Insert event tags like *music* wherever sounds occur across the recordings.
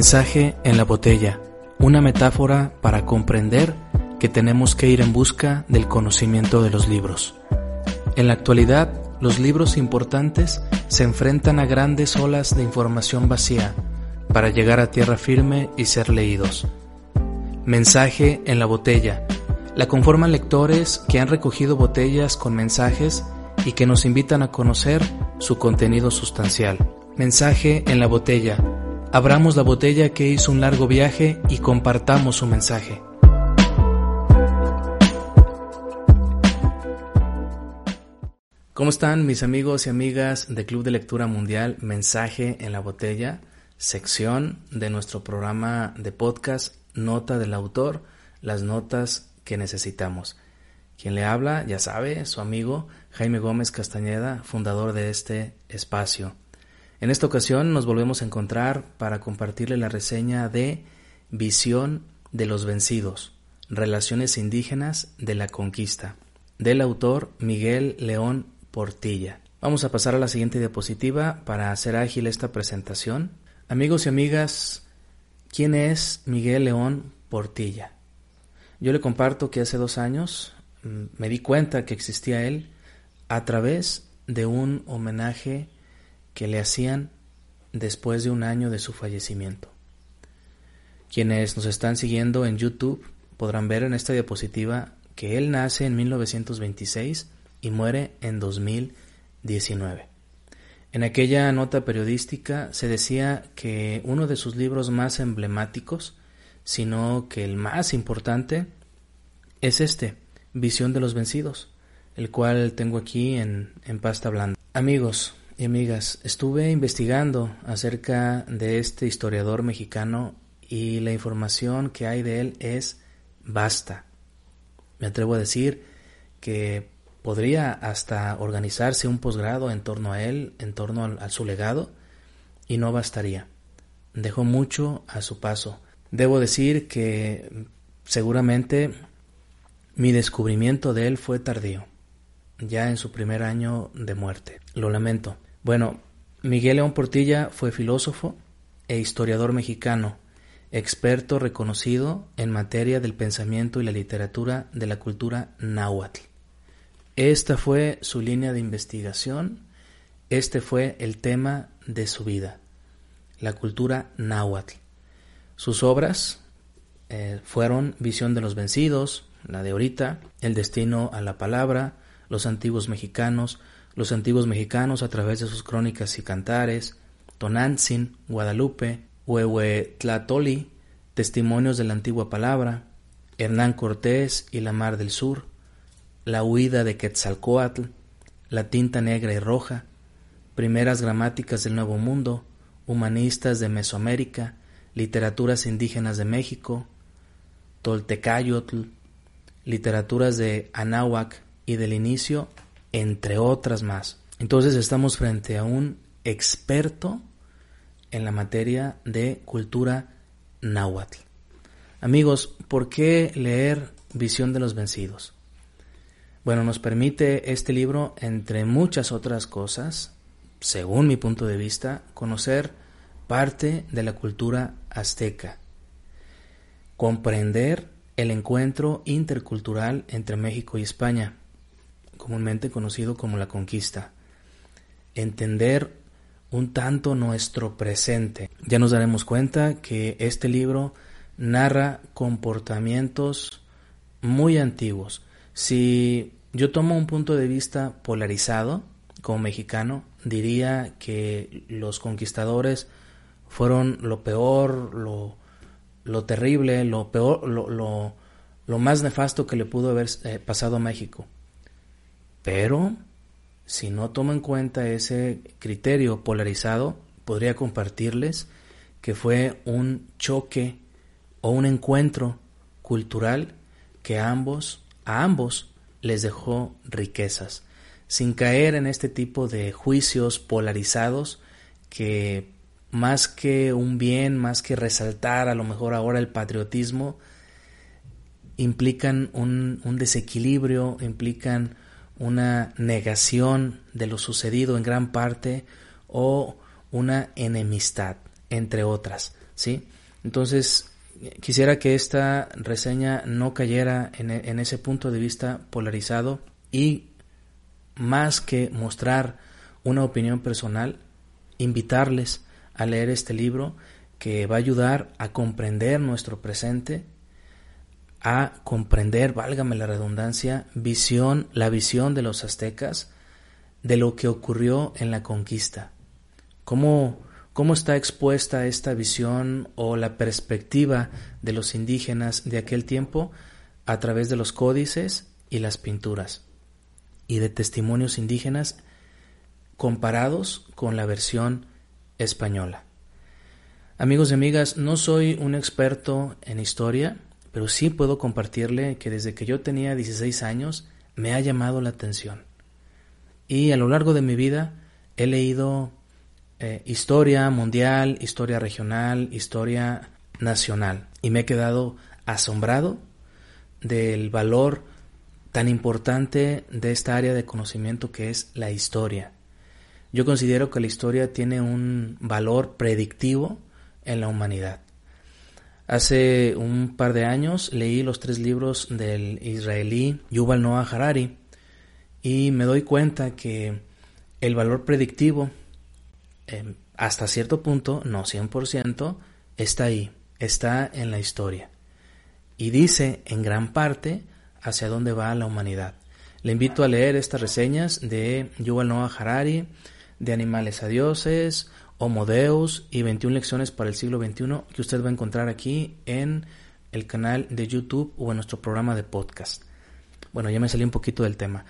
Mensaje en la botella, una metáfora para comprender que tenemos que ir en busca del conocimiento de los libros. En la actualidad, los libros importantes se enfrentan a grandes olas de información vacía para llegar a tierra firme y ser leídos. Mensaje en la botella. La conforman lectores que han recogido botellas con mensajes y que nos invitan a conocer su contenido sustancial. Mensaje en la botella Abramos la botella que hizo un largo viaje y compartamos su mensaje. ¿Cómo están mis amigos y amigas de Club de Lectura Mundial Mensaje en la Botella? Sección de nuestro programa de podcast Nota del Autor, las notas que necesitamos. Quien le habla, ya sabe, su amigo Jaime Gómez Castañeda, fundador de este espacio. En esta ocasión nos volvemos a encontrar para compartirle la reseña de Visión de los Vencidos, Relaciones Indígenas de la Conquista, del autor Miguel León Portilla. Vamos a pasar a la siguiente diapositiva para hacer ágil esta presentación. Amigos y amigas, ¿quién es Miguel León Portilla? Yo le comparto que hace dos años mm, me di cuenta que existía él a través de un homenaje que le hacían después de un año de su fallecimiento. Quienes nos están siguiendo en YouTube podrán ver en esta diapositiva que él nace en 1926 y muere en 2019. En aquella nota periodística se decía que uno de sus libros más emblemáticos, sino que el más importante, es este, Visión de los Vencidos, el cual tengo aquí en, en pasta blanda. Amigos, y amigas, estuve investigando acerca de este historiador mexicano y la información que hay de él es vasta. Me atrevo a decir que podría hasta organizarse un posgrado en torno a él, en torno a, su legado, y no bastaría. Dejó mucho a su paso. Debo decir que seguramente mi descubrimiento de él fue tardío, ya en su primer año de muerte. Lo lamento. Bueno, Miguel León Portilla fue filósofo e historiador mexicano, experto reconocido en materia del pensamiento y la literatura de la cultura náhuatl. Esta fue su línea de investigación, este fue el tema de su vida, la cultura náhuatl. Sus obras eh, fueron Visión de los Vencidos, la de ahorita, El Destino a la Palabra, Los Antiguos Mexicanos, los antiguos mexicanos a través de sus crónicas y cantares, Tonantzin, Guadalupe, Huehuetlatoli, Testimonios de la Antigua Palabra, Hernán Cortés y la Mar del Sur, La huida de Quetzalcoatl, La tinta negra y roja, Primeras gramáticas del Nuevo Mundo, Humanistas de Mesoamérica, Literaturas indígenas de México, Toltecayotl, Literaturas de Anáhuac y del inicio entre otras más. Entonces estamos frente a un experto en la materia de cultura náhuatl. Amigos, ¿por qué leer Visión de los Vencidos? Bueno, nos permite este libro, entre muchas otras cosas, según mi punto de vista, conocer parte de la cultura azteca, comprender el encuentro intercultural entre México y España, comúnmente conocido como la conquista. Entender un tanto nuestro presente. Ya nos daremos cuenta que este libro narra comportamientos muy antiguos. Si yo tomo un punto de vista polarizado como mexicano, diría que los conquistadores fueron lo peor, lo, lo terrible, lo peor, lo, lo, lo, más nefasto que le pudo haber eh, pasado a México. Pero, si no tomo en cuenta ese criterio polarizado, podría compartirles que fue un choque o un encuentro cultural que ambos, a ambos les dejó riquezas, sin caer en este tipo de juicios polarizados que más que un bien, más que resaltar a lo mejor ahora el patriotismo, implican un, un desequilibrio, implican una negación de lo sucedido en gran parte o una enemistad, entre otras, ¿sí? Entonces, quisiera que esta reseña no cayera en, en ese punto de vista polarizado y más que mostrar una opinión personal, invitarles a leer este libro que va a ayudar a comprender nuestro presente, a comprender, válgame la redundancia, visión, la visión de los aztecas de lo que ocurrió en la conquista. Cómo, cómo está expuesta esta visión o la perspectiva de los indígenas de aquel tiempo a través de los códices y las pinturas y de testimonios indígenas comparados con la versión española. Amigos y amigas, no soy un experto en historia, pero sí puedo compartirle que desde que yo tenía 16 años me ha llamado la atención. Y a lo largo de mi vida he leído eh, historia mundial, historia regional, historia nacional. Y me he quedado asombrado del valor tan importante de esta área de conocimiento que es la historia. Yo considero que la historia tiene un valor predictivo en la humanidad. Hace un par de años leí los tres libros del israelí Yuval Noah Harari y me doy cuenta que el valor predictivo, em, hasta cierto punto, no 100%, está ahí, está en la historia. Y dice en gran parte hacia dónde va la humanidad. Le invito a leer estas reseñas de Yuval Noah Harari, de Animales a Dioses, Homo Deus y 21 lecciones para el siglo XXI que usted va a encontrar aquí en el canal de YouTube o en nuestro programa de podcast. Bueno, ya me salí un poquito del tema.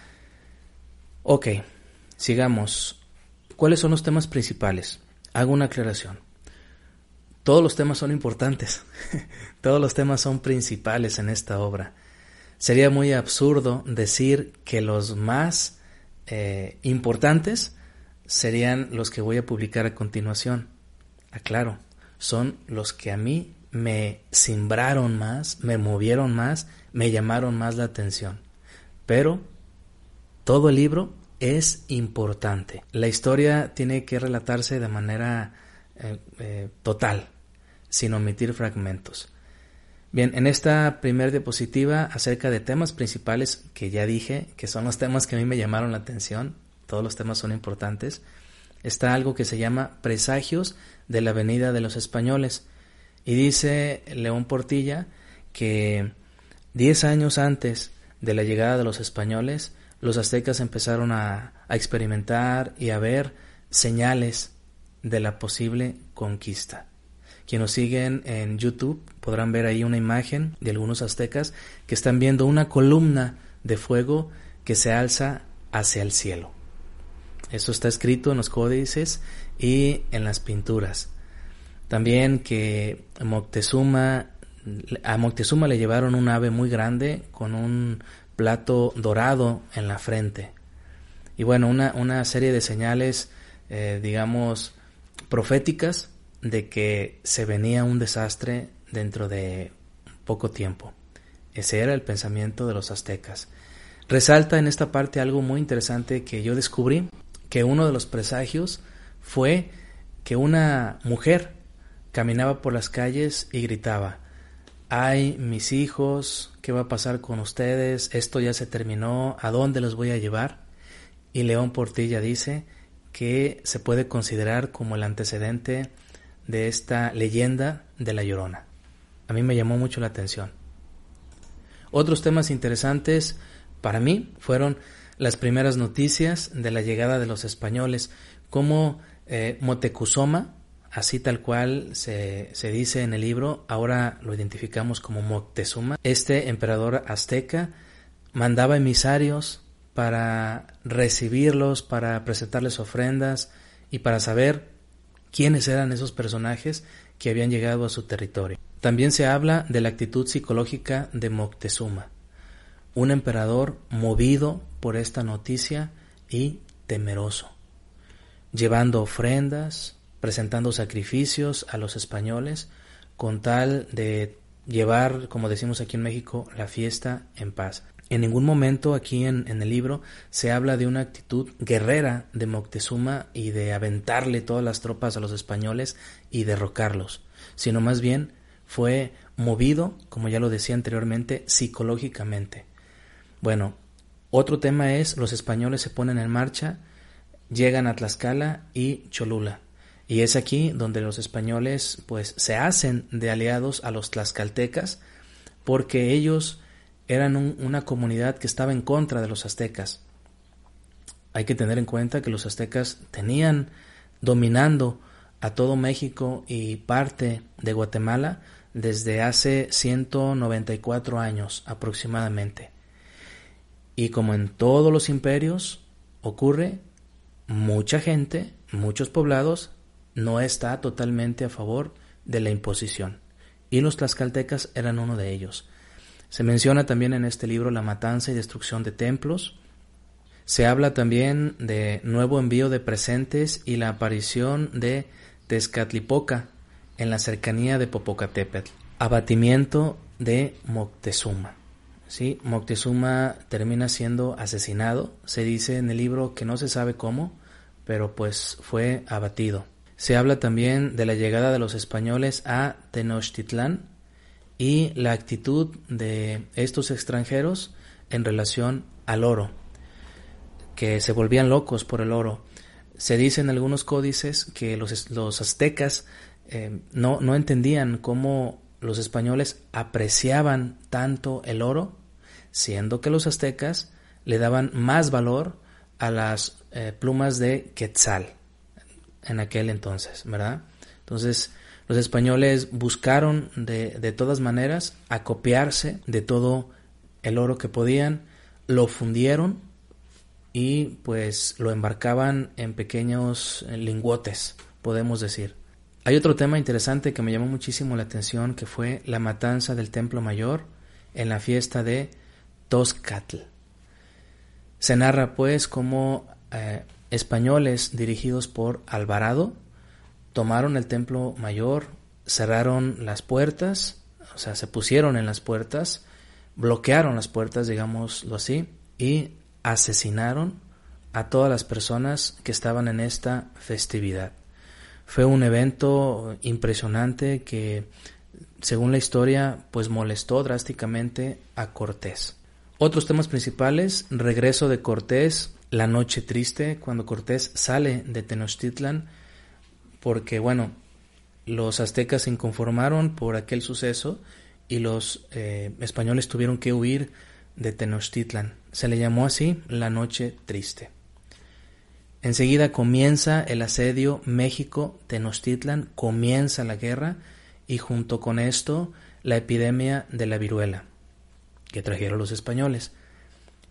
Ok, sigamos. ¿Cuáles son los temas principales? Hago una aclaración. Todos los temas son importantes. *laughs* Todos los temas son principales en esta obra. Sería muy absurdo decir que los más eh, importantes serían los que voy a publicar a continuación. Aclaro, son los que a mí me simbraron más, me movieron más, me llamaron más la atención. Pero todo el libro es importante. La historia tiene que relatarse de manera eh, eh, total, sin omitir fragmentos. Bien, en esta primera diapositiva acerca de temas principales que ya dije, que son los temas que a mí me llamaron la atención, todos los temas son importantes, está algo que se llama Presagios de la venida de los españoles. Y dice León Portilla que diez años antes de la llegada de los españoles, los aztecas empezaron a, a experimentar y a ver señales de la posible conquista. Quienes nos siguen en YouTube podrán ver ahí una imagen de algunos aztecas que están viendo una columna de fuego que se alza hacia el cielo. Eso está escrito en los códices y en las pinturas. También que Moctezuma, a Moctezuma le llevaron un ave muy grande con un plato dorado en la frente. Y bueno, una, una serie de señales, eh, digamos, proféticas de que se venía un desastre dentro de poco tiempo. Ese era el pensamiento de los aztecas. Resalta en esta parte algo muy interesante que yo descubrí que uno de los presagios fue que una mujer caminaba por las calles y gritaba, ay, mis hijos, ¿qué va a pasar con ustedes? Esto ya se terminó, ¿a dónde los voy a llevar? Y León Portilla dice que se puede considerar como el antecedente de esta leyenda de la Llorona. A mí me llamó mucho la atención. Otros temas interesantes para mí fueron las primeras noticias de la llegada de los españoles, como eh, Motecuzoma, así tal cual se, se, dice en el libro, ahora lo identificamos como Moctezuma. Este emperador azteca mandaba emisarios para recibirlos, para presentarles ofrendas y para saber quiénes eran esos personajes que habían llegado a su territorio. También se habla de la actitud psicológica de Moctezuma, un emperador movido por esta noticia y temeroso, llevando ofrendas, presentando sacrificios a los españoles con tal de llevar, como decimos aquí en México, la fiesta en paz. En ningún momento aquí en, en, el libro se habla de una actitud guerrera de Moctezuma y de aventarle todas las tropas a los españoles y derrocarlos, sino más bien fue movido, como ya lo decía anteriormente, psicológicamente. Bueno, otro tema es los españoles se ponen en marcha, llegan a Tlaxcala y Cholula. Y es aquí donde los españoles pues se hacen de aliados a los tlaxcaltecas porque ellos eran una comunidad que estaba en contra de los aztecas. Hay que tener en cuenta que los aztecas tenían dominando a todo México y parte de Guatemala desde hace 194 años aproximadamente. Y como en todos los imperios ocurre, mucha gente, muchos poblados no está totalmente a favor de la imposición, y los tlaxcaltecas eran uno de ellos. Se menciona también en este libro la matanza y destrucción de templos. Se habla también de nuevo envío de presentes y la aparición de Tezcatlipoca en la cercanía de Popocatépetl. Abatimiento de Moctezuma. ¿Sí? Moctezuma termina siendo asesinado. Se dice en el libro que no se sabe cómo, pero pues fue abatido. Se habla también de la llegada de los españoles a Tenochtitlán y la actitud de estos extranjeros en relación al oro, que se volvían locos por el oro. Se dice en algunos códices que los, los aztecas eh, no, no entendían cómo los españoles apreciaban tanto el oro, siendo que los aztecas le daban más valor a las eh, plumas de quetzal en aquel entonces, ¿verdad? Entonces, los españoles buscaron de, de todas maneras acopiarse de todo el oro que podían, lo fundieron y pues lo embarcaban en pequeños lingotes, podemos decir. Hay otro tema interesante que me llamó muchísimo la atención que fue la matanza del Templo Mayor en la fiesta de Toscatl. Se narra pues cómo eh, españoles dirigidos por Alvarado tomaron el templo mayor, cerraron las puertas, o sea, se pusieron en las puertas, bloquearon las puertas, digámoslo así, y asesinaron a todas las personas que estaban en esta festividad. Fue un evento impresionante que, según la historia, pues molestó drásticamente a Cortés. Otros temas principales, regreso de Cortés la noche triste cuando Cortés sale de Tenochtitlan porque bueno los aztecas se inconformaron por aquel suceso y los eh, españoles tuvieron que huir de Tenochtitlan. Se le llamó así la noche triste. Enseguida comienza el asedio México-Tenochtitlan, comienza la guerra y junto con esto la epidemia de la viruela que trajeron los españoles.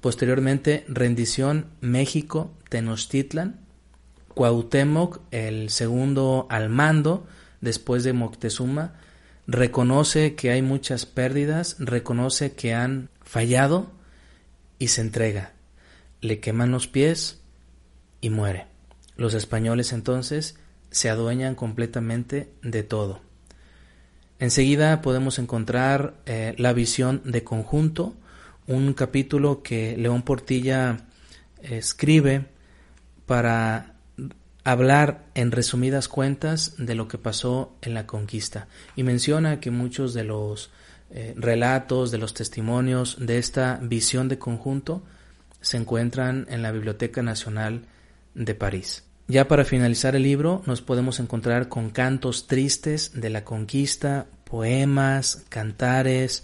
Posteriormente, rendición México, Tenochtitlan, Cuauhtémoc, el segundo al mando, después de Moctezuma, reconoce que hay muchas pérdidas, reconoce que han fallado y se entrega. Le queman los pies y muere. Los españoles entonces se adueñan completamente de todo. Enseguida podemos encontrar eh, la visión de conjunto, un capítulo que León Portilla escribe para hablar en resumidas cuentas de lo que pasó en la conquista y menciona que muchos de los eh, relatos, de los testimonios de esta visión de conjunto se encuentran en la Biblioteca Nacional de París. Ya para finalizar el libro nos podemos encontrar con cantos tristes de la conquista, poemas, cantares,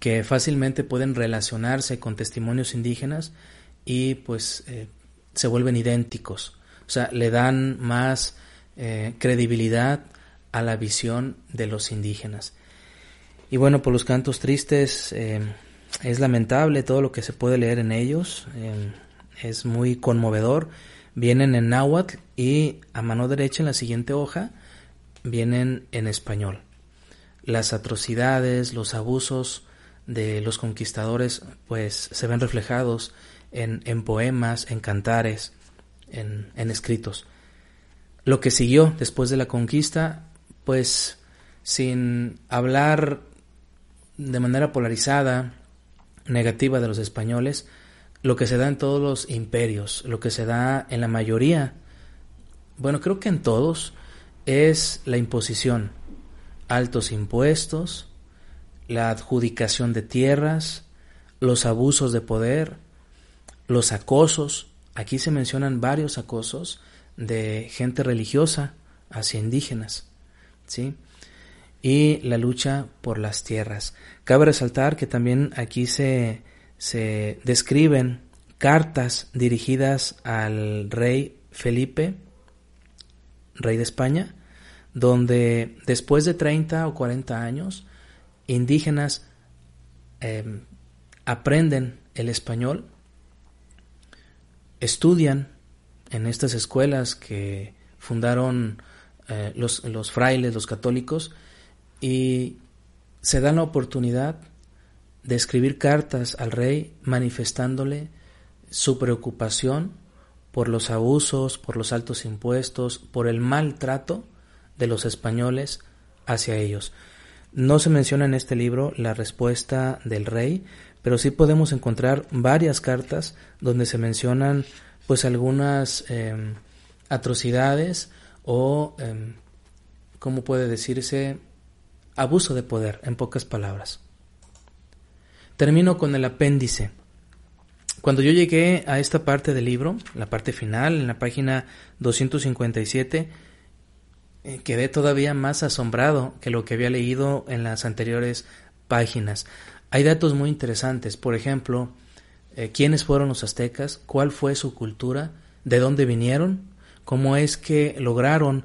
que fácilmente pueden relacionarse con testimonios indígenas y pues eh, se vuelven idénticos. O sea, le dan más eh, credibilidad a la visión de los indígenas. Y bueno, por los cantos tristes eh, es lamentable todo lo que se puede leer en ellos, es muy conmovedor. Vienen en náhuatl y a mano derecha en la siguiente hoja vienen en español. Las atrocidades, los abusos de los conquistadores pues se ven reflejados en, en poemas, en cantares, en, en escritos. Lo que siguió después de la conquista pues sin hablar de manera polarizada, negativa de los españoles, lo que se da en todos los imperios, lo que se da en la mayoría, bueno, creo que en todos, es la imposición, altos impuestos, la adjudicación de tierras, los abusos de poder, los acosos. Aquí se mencionan varios acosos de gente religiosa hacia indígenas, ¿sí? Y la lucha por las tierras. Cabe resaltar que también aquí se, se describen cartas dirigidas al rey Felipe, rey de España, donde después de 30 o 40 años, indígenas em, aprenden el español, estudian en estas escuelas que fundaron eh, los, los frailes, los católicos, y se dan la oportunidad de escribir cartas al rey manifestándole su preocupación por los abusos, por los altos impuestos, por el maltrato de los españoles hacia ellos. No se menciona en este libro la respuesta del rey, pero sí podemos encontrar varias cartas donde se mencionan pues algunas em, atrocidades o, eh, ¿cómo puede decirse? Abuso de poder, en pocas palabras. Termino con el apéndice. Cuando yo llegué a esta parte del libro, la parte final, en la página 257, eh, quedé todavía más asombrado que lo que había leído en las anteriores páginas. Hay datos muy interesantes, por ejemplo, eh, quiénes fueron los aztecas, cuál fue su cultura, de dónde vinieron, cómo es que lograron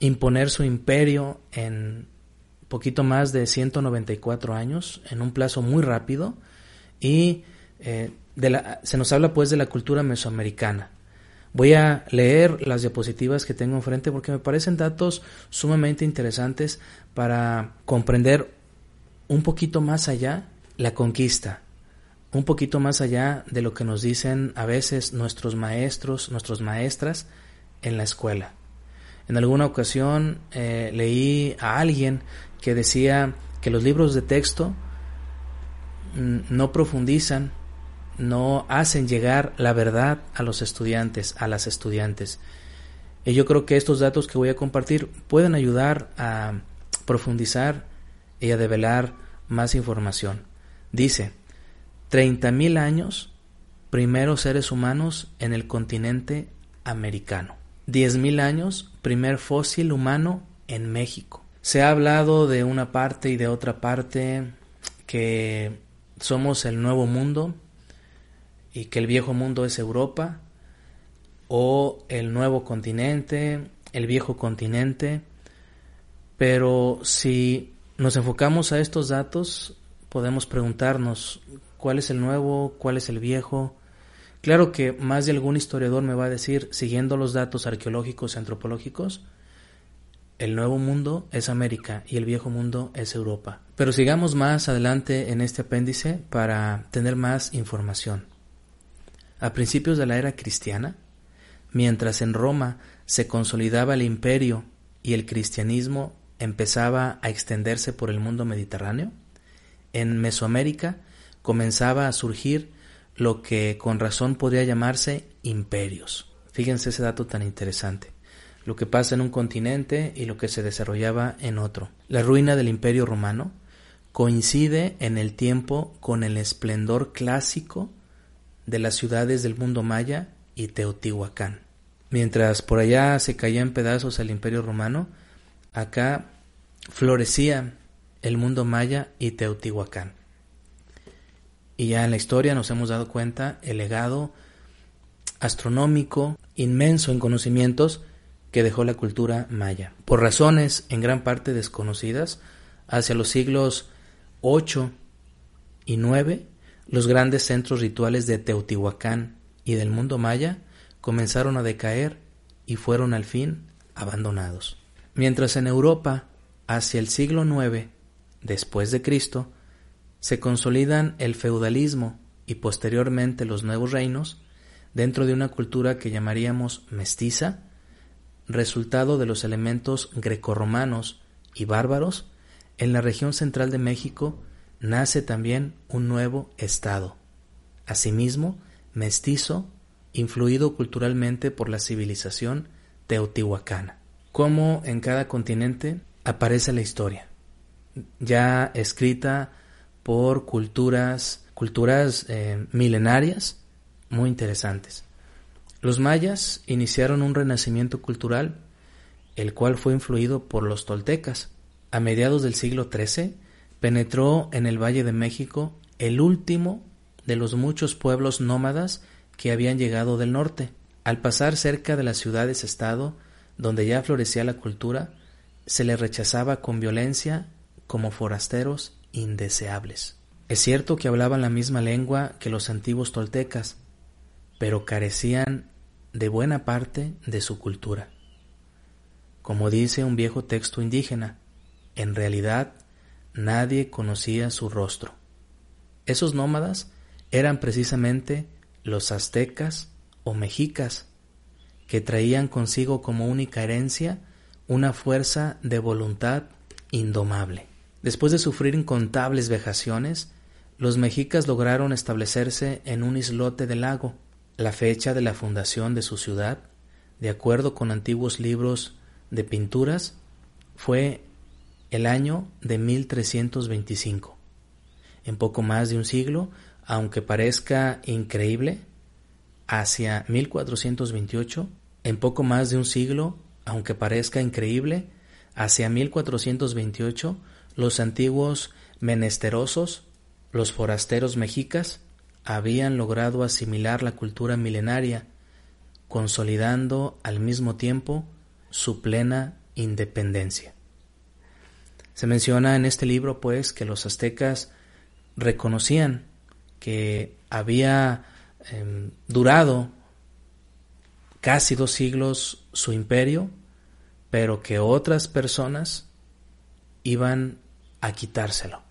imponer su imperio en poquito más de 194 años, en un plazo muy rápido, y eh, de la, se nos habla pues de la cultura mesoamericana. Voy a leer las diapositivas que tengo enfrente porque me parecen datos sumamente interesantes para comprender un poquito más allá la conquista, un poquito más allá de lo que nos dicen a veces nuestros maestros, nuestras maestras en la escuela. En alguna ocasión eh, leí a alguien que decía que los libros de texto no profundizan no hacen llegar la verdad a los estudiantes, a las estudiantes. Y yo creo que estos datos que voy a compartir pueden ayudar a profundizar y a develar más información. Dice, 30.000 años, primeros seres humanos en el continente americano. 10.000 años, primer fósil humano en México. Se ha hablado de una parte y de otra parte que somos el nuevo mundo, y que el viejo mundo es Europa o el nuevo continente, el viejo continente, pero si nos enfocamos a estos datos, podemos preguntarnos cuál es el nuevo, cuál es el viejo. Claro que más de algún historiador me va a decir, siguiendo los datos arqueológicos y antropológicos, el nuevo mundo es América y el viejo mundo es Europa. Pero sigamos más adelante en este apéndice para tener más información. A principios de la era cristiana, mientras en Roma se consolidaba el imperio y el cristianismo empezaba a extenderse por el mundo mediterráneo, en Mesoamérica comenzaba a surgir lo que con razón podría llamarse imperios. Fíjense ese dato tan interesante. Lo que pasa en un continente y lo que se desarrollaba en otro. La ruina del imperio romano coincide en el tiempo con el esplendor clásico de las ciudades del mundo maya y Teotihuacán. Mientras por allá se caía en pedazos el imperio romano, acá florecía el mundo maya y Teotihuacán. Y ya en la historia nos hemos dado cuenta el legado astronómico inmenso en conocimientos que dejó la cultura maya. Por razones en gran parte desconocidas, hacia los siglos 8 y 9, los grandes centros rituales de Teotihuacán y del mundo maya comenzaron a decaer y fueron al fin abandonados. Mientras en Europa, hacia el siglo IX después de Cristo, se consolidan el feudalismo y posteriormente los nuevos reinos dentro de una cultura que llamaríamos mestiza, resultado de los elementos grecorromanos y bárbaros, en la región central de México nace también un nuevo Estado, asimismo mestizo, influido culturalmente por la civilización teotihuacana. Como en cada continente aparece la historia, ya escrita por culturas, culturas eh, milenarias muy interesantes. Los mayas iniciaron un renacimiento cultural, el cual fue influido por los toltecas. A mediados del siglo XIII penetró en el Valle de México el último de los muchos pueblos nómadas que habían llegado del norte. Al pasar cerca de las ciudades-estado, donde ya florecía la cultura, se les rechazaba con violencia como forasteros indeseables. Es cierto que hablaban la misma lengua que los antiguos toltecas, pero carecían de buena parte de su cultura. Como dice un viejo texto indígena, en realidad nadie conocía su rostro. Esos nómadas eran precisamente los aztecas o mexicas, que traían consigo como única herencia una fuerza de voluntad indomable. Después de sufrir incontables vejaciones, los mexicas lograron establecerse en un islote del lago. La fecha de la fundación de su ciudad, de acuerdo con antiguos libros de pinturas, fue el año de 1325. En poco más de un siglo, aunque parezca increíble, hacia 1428, en poco más de un siglo, aunque parezca increíble, hacia 1428, los antiguos menesterosos, los forasteros mexicas, habían logrado asimilar la cultura milenaria, consolidando al mismo tiempo su plena independencia. Se menciona en este libro, pues, que los aztecas reconocían que había em, durado casi dos siglos su imperio, pero que otras personas iban a quitárselo.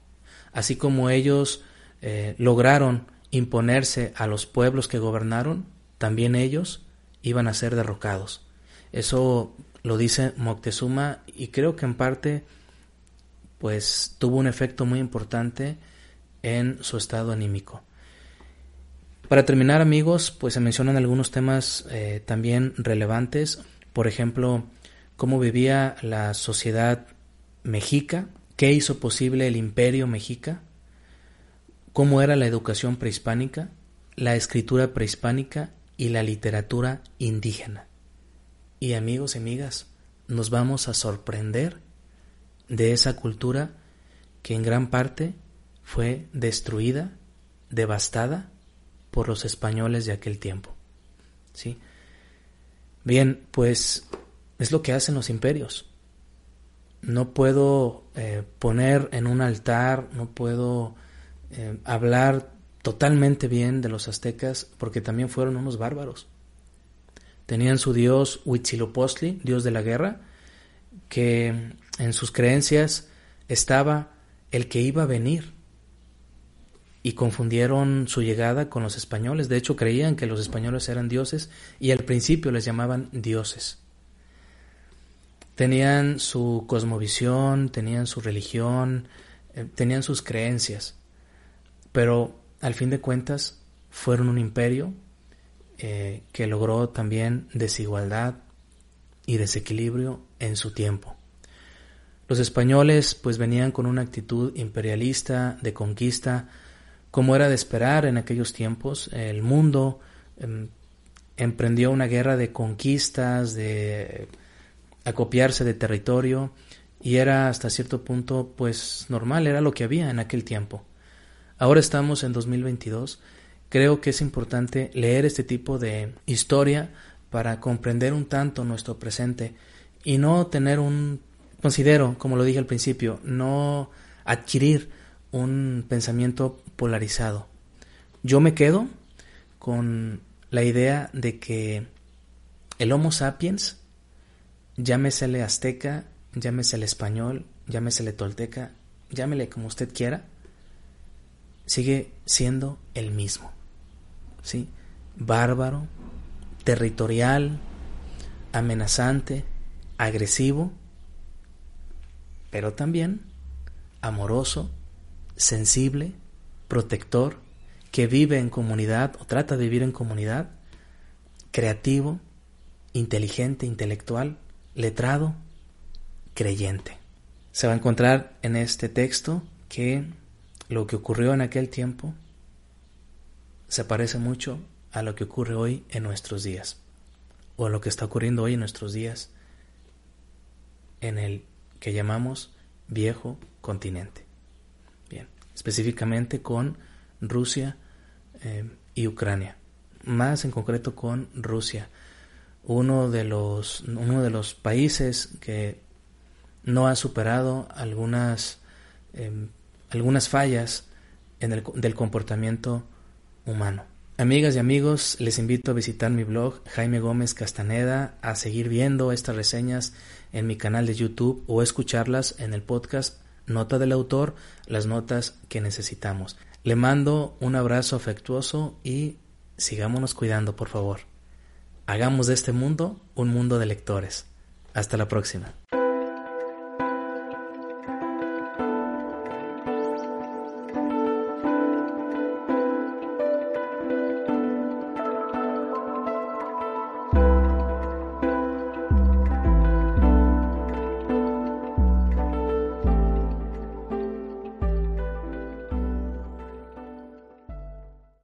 Así como ellos eh, lograron imponerse a los pueblos que gobernaron, también ellos iban a ser derrocados. Eso lo dice Moctezuma y creo que en parte pues tuvo un efecto muy importante en su estado anímico. Para terminar amigos, pues se mencionan algunos temas eh, también relevantes, por ejemplo, cómo vivía la sociedad mexica, qué hizo posible el imperio mexica, cómo era la educación prehispánica, la escritura prehispánica y la literatura indígena. Y amigos y amigas, nos vamos a sorprender de esa cultura que en gran parte fue destruida, devastada por los españoles de aquel tiempo. ¿Sí? Bien, pues es lo que hacen los imperios. No puedo eh, poner en un altar, no puedo eh, hablar totalmente bien de los aztecas porque también fueron unos bárbaros. Tenían su dios Huitzilopochtli, dios de la guerra, que en sus creencias estaba el que iba a venir y confundieron su llegada con los españoles. De hecho, creían que los españoles eran dioses y al principio les llamaban dioses. Tenían su cosmovisión, tenían su religión, eh, tenían sus creencias, pero al fin de cuentas fueron un imperio eh, que logró también desigualdad y desequilibrio en su tiempo. Los españoles pues venían con una actitud imperialista, de conquista, como era de esperar en aquellos tiempos. El mundo em, emprendió una guerra de conquistas, de acopiarse de territorio, y era hasta cierto punto pues normal, era lo que había en aquel tiempo. Ahora estamos en 2022. Creo que es importante leer este tipo de historia para comprender un tanto nuestro presente y no tener un, considero, como lo dije al principio, no adquirir un pensamiento polarizado. Yo me quedo con la idea de que el Homo sapiens, llámesele azteca, llámesele español, llámesele tolteca, llámele como usted quiera, sigue siendo el mismo. ¿Sí? Bárbaro, territorial, amenazante, agresivo, pero también amoroso, sensible, protector, que vive en comunidad o trata de vivir en comunidad, creativo, inteligente, intelectual, letrado, creyente. Se va a encontrar en este texto que lo que ocurrió en aquel tiempo se parece mucho a lo que ocurre hoy en nuestros días, o a lo que está ocurriendo hoy en nuestros días en el que llamamos viejo continente. Bien, específicamente con Rusia eh, y Ucrania, más en concreto con Rusia, uno de los, uno de los países que no ha superado algunas, em, algunas fallas en el, del comportamiento humano. Amigas y amigos, les invito a visitar mi blog Jaime Gómez Castaneda, a seguir viendo estas reseñas en mi canal de YouTube o escucharlas en el podcast Nota del Autor, las notas que necesitamos. Le mando un abrazo afectuoso y sigámonos cuidando, por favor. Hagamos de este mundo un mundo de lectores. Hasta la próxima.